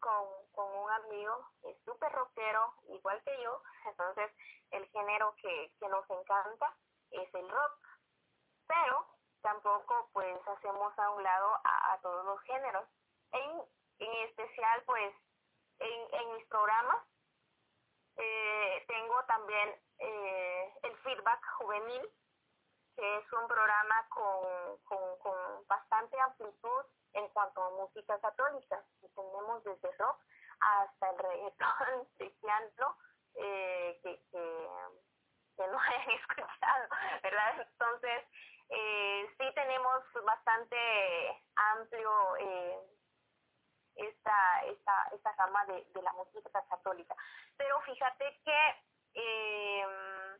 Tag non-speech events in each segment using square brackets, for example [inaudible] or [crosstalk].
con, un amigo, súper rockero, igual que yo, [laughs] entonces el género que, nos encanta es el rock, pero tampoco pues hacemos a un lado a, todos los géneros. En, en especial pues en, en mis programas eh, tengo también eh, el feedback juvenil, que es un programa con, con, con bastante amplitud en cuanto a música católica. Y tenemos desde rock hasta el reggaetón [laughs] cristiano eh, que, que, no [laughs] hayan escuchado, ¿verdad? Entonces, eh, sí tenemos bastante amplio eh, esta, esta, esta gama de, de la música católica. Pero fíjate que eh,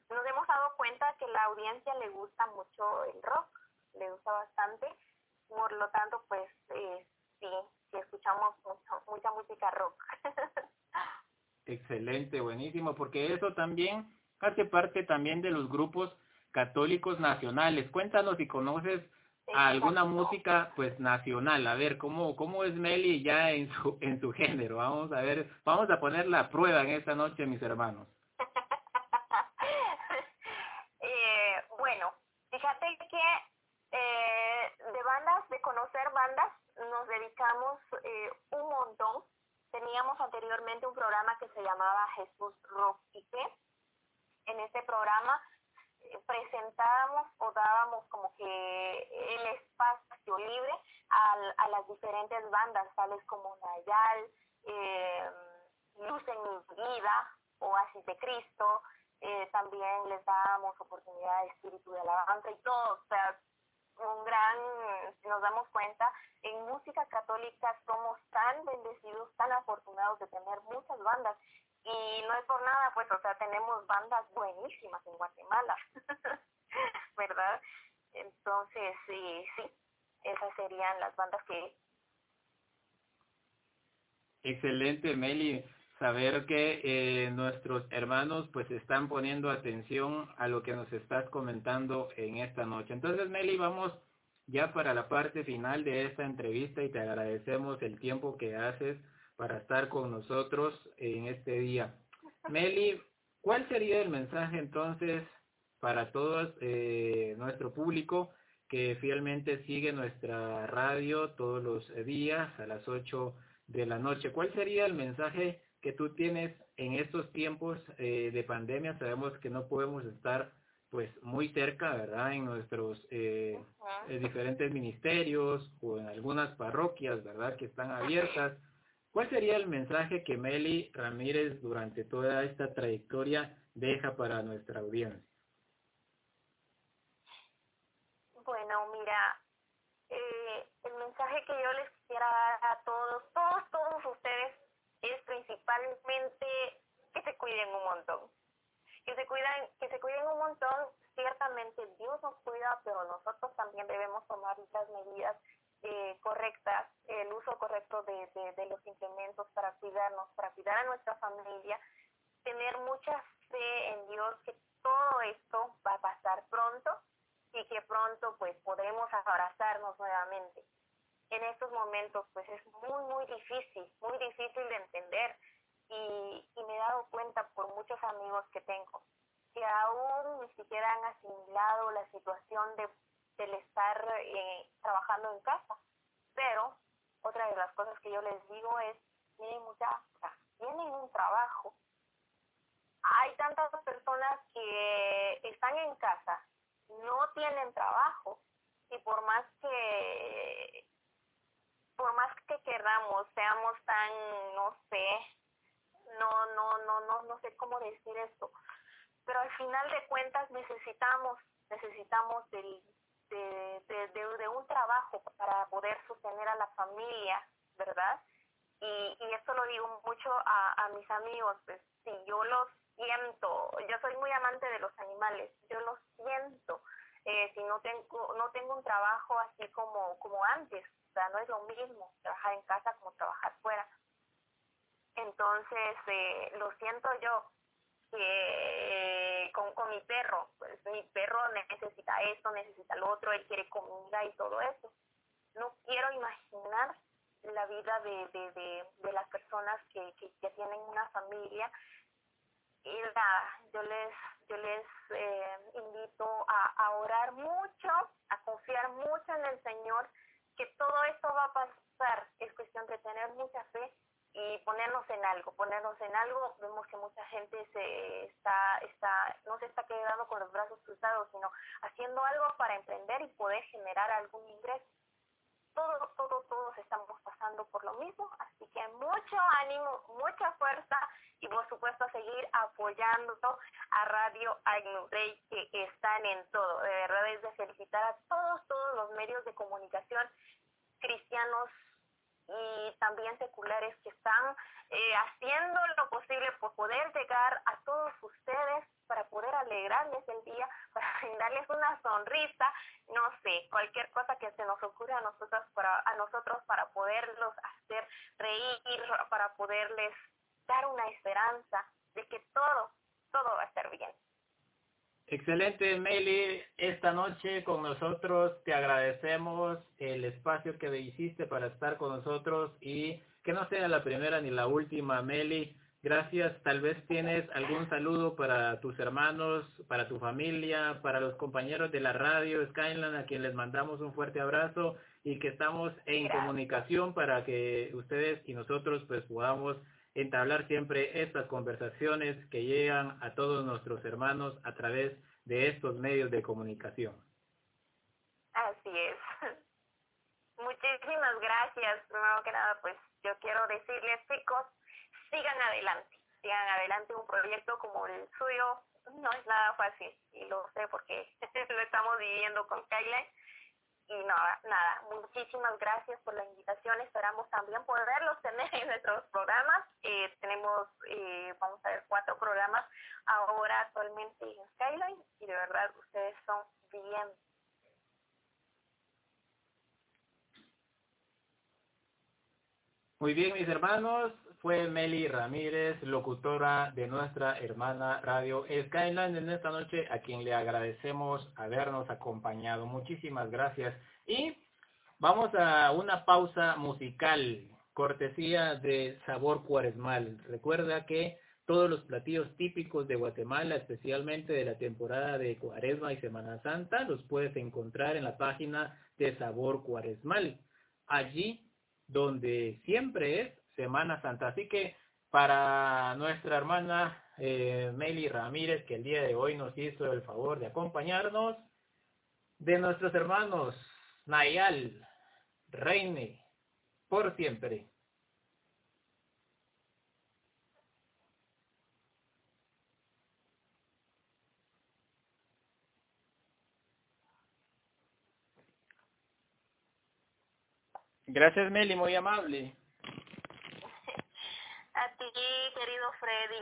nos hemos dado cuenta que la audiencia le gusta mucho el rock, le gusta bastante, por lo tanto, pues eh, sí, sí escuchamos mucho, mucha música rock. [laughs] Excelente, buenísimo, porque eso también hace parte también de los grupos católicos nacionales. Cuéntanos si conoces alguna música pues nacional. A ver, ¿cómo, cómo es Meli ya en su, en su género? Vamos a ver, vamos a poner la prueba en esta noche, mis hermanos. eh, bueno, fíjate que eh, de bandas, de conocer bandas, nos dedicamos eh, un montón. Teníamos anteriormente un programa que se llamaba Jesús Rock y qué. En este programa presentábamos o dábamos como que el espacio libre a, a las diferentes bandas, tales como Nayal, eh, Luz en mi vida, Oasis de Cristo, eh, también les dábamos oportunidad de espíritu de alabanza y todo, o sea, un gran, nos damos cuenta, en música católica somos tan bendecidos, tan afortunados de tener muchas bandas y no es por nada, pues, o sea, tenemos bandas buenísimas en Guatemala, [laughs] ¿verdad? Entonces, sí, sí, esas serían las bandas que... Excelente, Meli, saber que eh, nuestros hermanos pues están poniendo atención a lo que nos estás comentando en esta noche. Entonces, Meli, vamos ya para la parte final de esta entrevista y te agradecemos el tiempo que haces para estar con nosotros en este día. Meli, ¿cuál sería el mensaje entonces para todo eh, nuestro público que fielmente sigue nuestra radio todos los días a las 8 de la noche? ¿Cuál sería el mensaje que tú tienes en estos tiempos eh, de pandemia? Sabemos que no podemos estar pues muy cerca, ¿verdad? En nuestros eh, diferentes ministerios o en algunas parroquias, ¿verdad? Que están abiertas ¿Cuál sería el mensaje que Meli Ramírez durante toda esta trayectoria deja para nuestra audiencia? Bueno, mira, eh, el mensaje que yo les quisiera dar a todos, todos, todos ustedes, es principalmente que se cuiden un montón. Que se cuiden, que se cuiden un montón, ciertamente Dios nos cuida, pero nosotros también debemos tomar las medidas eh, correctas, el uso correcto de, de, los implementos para cuidarnos, para cuidar a nuestra familia, tener mucha fe en Dios que todo esto va a pasar pronto y que pronto pues podremos abrazarnos nuevamente. En estos momentos pues es muy muy difícil, muy difícil de entender y, y me he dado cuenta por muchos amigos que tengo que aún ni siquiera han asimilado la situación de del estar eh, trabajando en casa. Pero otra de las cosas que yo les digo es, tienen mucha, tienen un trabajo. Hay tantas personas que están en casa, no tienen trabajo y por más que por más que queramos, seamos tan, no sé, no, no, no, no, no sé cómo decir esto, pero al final de cuentas necesitamos, necesitamos de, de, de, un trabajo para poder sostener a la familia, ¿verdad? Y, y esto lo digo mucho a, a mis amigos, pues si yo los siento, yo soy muy amante de los animales, yo los siento, eh, si no tengo, no tengo un trabajo así como, como antes, o sea, no es lo mismo trabajar en casa como trabajar fuera. Entonces, eh, lo siento yo, que con, con mi perro, pues mi perro necesita esto, necesita lo otro, él quiere comida y todo eso. No quiero imaginar la vida de, de, de, de las personas que, que ya tienen una familia. Y nada, yo les, yo les eh, invito a orar mucho, a confiar mucho en el Señor, que todo esto va a pasar. Es cuestión de tener mucha fe y ponernos en algo, ponernos en algo, vemos que mucha gente se está, está, no se está quedando con los brazos cruzados, sino haciendo algo para emprender y poder generar algún ingreso. Todos, todos, todos estamos pasando por lo mismo, así que mucho ánimo, mucha fuerza y por supuesto a seguir apoyando a Radio Agnus Rey que están en todo. De verdad es de felicitar a todos, todos los medios de comunicación cristianos y también seculares que están eh, haciendo lo posible por poder llegar a todos ustedes para poder alegrarles el día, [laughs] para darles una sonrisa, no sé, cualquier cosa que se nos ocurra a nosotros para a nosotros para poderlos hacer reír, para poderles dar una esperanza de que todo todo va a estar bien. Excelente, Meli. Esta noche con nosotros te agradecemos el espacio que hiciste para estar con nosotros y que no sea la primera ni la última, Meli. Gracias. Tal vez tienes algún saludo para tus hermanos, para tu familia, para los compañeros de la radio Skyland, a quien les mandamos un fuerte abrazo y que estamos en comunicación para que ustedes y nosotros pues podamos entablar siempre estas conversaciones que llegan a todos nuestros hermanos a través de estos medios de comunicación. Así es. [laughs] Muchísimas gracias. Primero que nada, pues yo quiero decirles, chicos, sigan adelante. Sigan adelante un proyecto como el suyo. No es nada fácil y lo sé porque [laughs] lo estamos viviendo con Skyline y nada, nada, muchísimas gracias por la invitación. Esperamos también poderlos tener en nuestros programas. Eh, tenemos, eh, vamos a ver, cuatro programas ahora actualmente en Skyline y de verdad ustedes son bien. Muy bien, mis hermanos, fue Meli Ramírez, locutora de nuestra hermana Radio Skyline en esta noche, a quien le agradecemos habernos acompañado. Muchísimas gracias. Y vamos a una pausa musical, cortesía de Sabor Cuaresmal. Recuerda que todos los platillos típicos de Guatemala, especialmente de la temporada de Cuaresma y Semana Santa, los puedes encontrar en la página de Sabor Cuaresmal. Allí donde siempre es Semana Santa. Así que para nuestra hermana eh, Meli Ramírez, que el día de hoy nos hizo el favor de acompañarnos, de nuestros hermanos Nayal, Reine, por siempre. Gracias Meli, muy amable. Ti, querido Freddy.